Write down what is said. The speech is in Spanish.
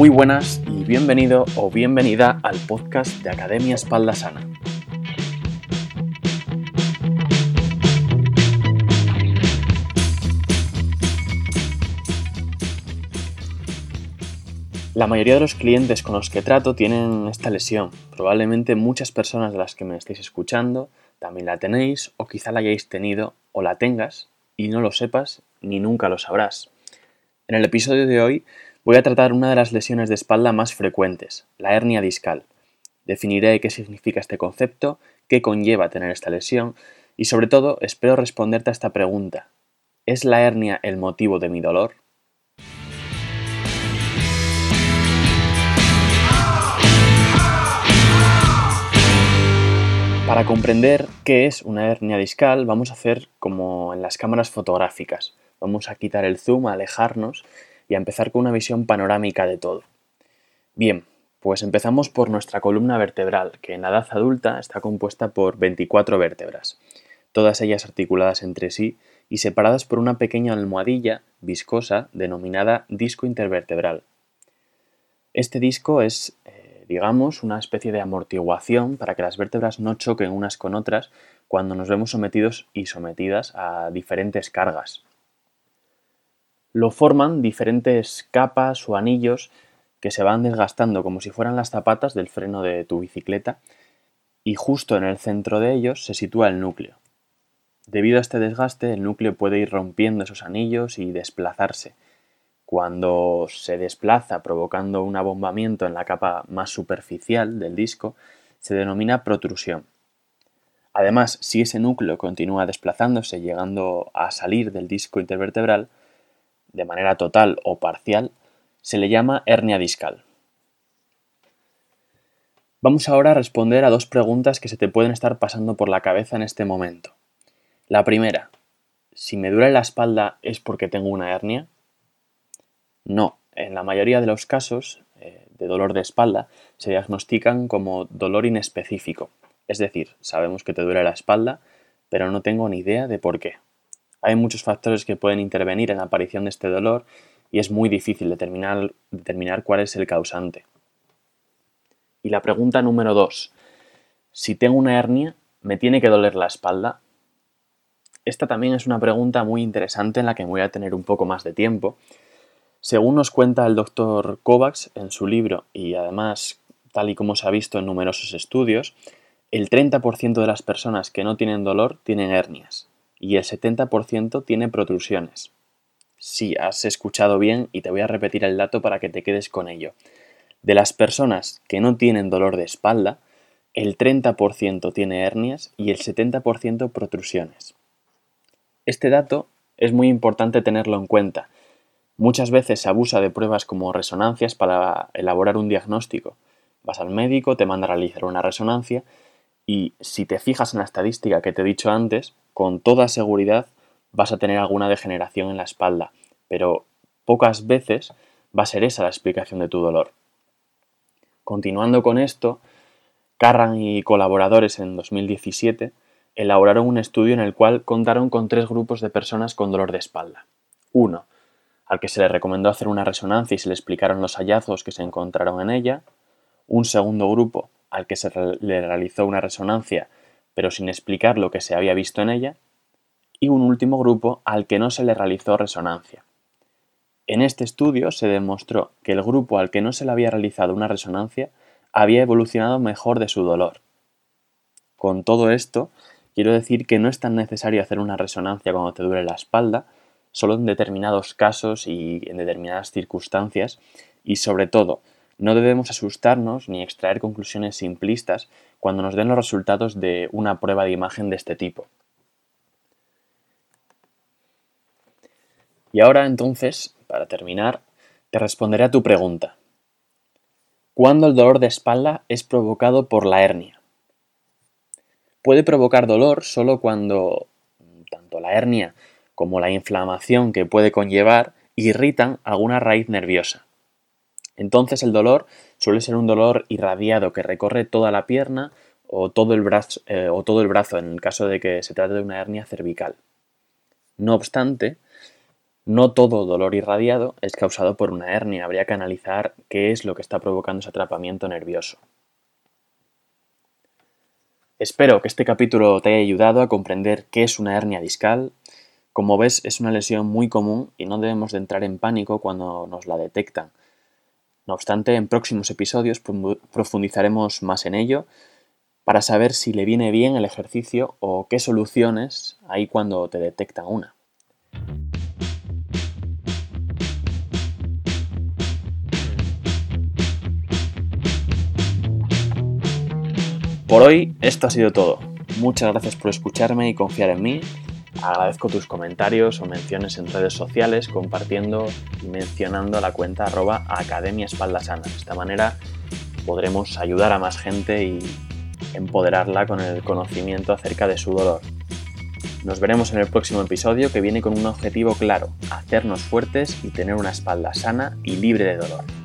Muy buenas y bienvenido o bienvenida al podcast de Academia Espalda Sana. La mayoría de los clientes con los que trato tienen esta lesión. Probablemente muchas personas de las que me estéis escuchando también la tenéis o quizá la hayáis tenido o la tengas y no lo sepas ni nunca lo sabrás. En el episodio de hoy voy a tratar una de las lesiones de espalda más frecuentes, la hernia discal. Definiré qué significa este concepto, qué conlleva tener esta lesión y sobre todo espero responderte a esta pregunta. ¿Es la hernia el motivo de mi dolor? Para comprender qué es una hernia discal vamos a hacer como en las cámaras fotográficas. Vamos a quitar el zoom, a alejarnos y a empezar con una visión panorámica de todo. Bien, pues empezamos por nuestra columna vertebral, que en la edad adulta está compuesta por 24 vértebras, todas ellas articuladas entre sí y separadas por una pequeña almohadilla viscosa denominada disco intervertebral. Este disco es eh, digamos, una especie de amortiguación para que las vértebras no choquen unas con otras cuando nos vemos sometidos y sometidas a diferentes cargas. Lo forman diferentes capas o anillos que se van desgastando como si fueran las zapatas del freno de tu bicicleta y justo en el centro de ellos se sitúa el núcleo. Debido a este desgaste, el núcleo puede ir rompiendo esos anillos y desplazarse, cuando se desplaza provocando un abombamiento en la capa más superficial del disco, se denomina protrusión. Además, si ese núcleo continúa desplazándose llegando a salir del disco intervertebral, de manera total o parcial, se le llama hernia discal. Vamos ahora a responder a dos preguntas que se te pueden estar pasando por la cabeza en este momento. La primera, si me duele la espalda es porque tengo una hernia. No, en la mayoría de los casos eh, de dolor de espalda se diagnostican como dolor inespecífico, es decir, sabemos que te duele la espalda, pero no tengo ni idea de por qué. Hay muchos factores que pueden intervenir en la aparición de este dolor y es muy difícil determinar, determinar cuál es el causante. Y la pregunta número dos, si tengo una hernia, ¿me tiene que doler la espalda? Esta también es una pregunta muy interesante en la que voy a tener un poco más de tiempo según nos cuenta el doctor Kovacs en su libro y además tal y como se ha visto en numerosos estudios, el 30% de las personas que no tienen dolor tienen hernias y el 70% tiene protrusiones. Sí, has escuchado bien y te voy a repetir el dato para que te quedes con ello. De las personas que no tienen dolor de espalda, el 30% tiene hernias y el 70% protrusiones. Este dato es muy importante tenerlo en cuenta, Muchas veces se abusa de pruebas como resonancias para elaborar un diagnóstico. Vas al médico, te manda a realizar una resonancia y si te fijas en la estadística que te he dicho antes, con toda seguridad vas a tener alguna degeneración en la espalda, pero pocas veces va a ser esa la explicación de tu dolor. Continuando con esto, Carran y colaboradores en 2017 elaboraron un estudio en el cual contaron con tres grupos de personas con dolor de espalda. Uno, al que se le recomendó hacer una resonancia y se le explicaron los hallazgos que se encontraron en ella, un segundo grupo al que se le realizó una resonancia pero sin explicar lo que se había visto en ella, y un último grupo al que no se le realizó resonancia. En este estudio se demostró que el grupo al que no se le había realizado una resonancia había evolucionado mejor de su dolor. Con todo esto, quiero decir que no es tan necesario hacer una resonancia cuando te duele la espalda, solo en determinados casos y en determinadas circunstancias y sobre todo no debemos asustarnos ni extraer conclusiones simplistas cuando nos den los resultados de una prueba de imagen de este tipo. Y ahora entonces, para terminar, te responderé a tu pregunta. ¿Cuándo el dolor de espalda es provocado por la hernia? Puede provocar dolor solo cuando tanto la hernia como la inflamación que puede conllevar, irritan alguna raíz nerviosa. Entonces el dolor suele ser un dolor irradiado que recorre toda la pierna o todo el brazo, eh, o todo el brazo en el caso de que se trate de una hernia cervical. No obstante, No todo dolor irradiado es causado por una hernia, habría que analizar qué es lo que está provocando ese atrapamiento nervioso. Espero que este capítulo te haya ayudado a comprender qué es una hernia discal. Como ves, es una lesión muy común y no debemos de entrar en pánico cuando nos la detectan. No obstante, en próximos episodios profundizaremos más en ello para saber si le viene bien el ejercicio o qué soluciones hay cuando te detectan una. Por hoy esto ha sido todo. Muchas gracias por escucharme y confiar en mí. Agradezco tus comentarios o menciones en redes sociales compartiendo y mencionando la cuenta arroba Academia Espalda Sana. De esta manera podremos ayudar a más gente y empoderarla con el conocimiento acerca de su dolor. Nos veremos en el próximo episodio que viene con un objetivo claro, hacernos fuertes y tener una espalda sana y libre de dolor.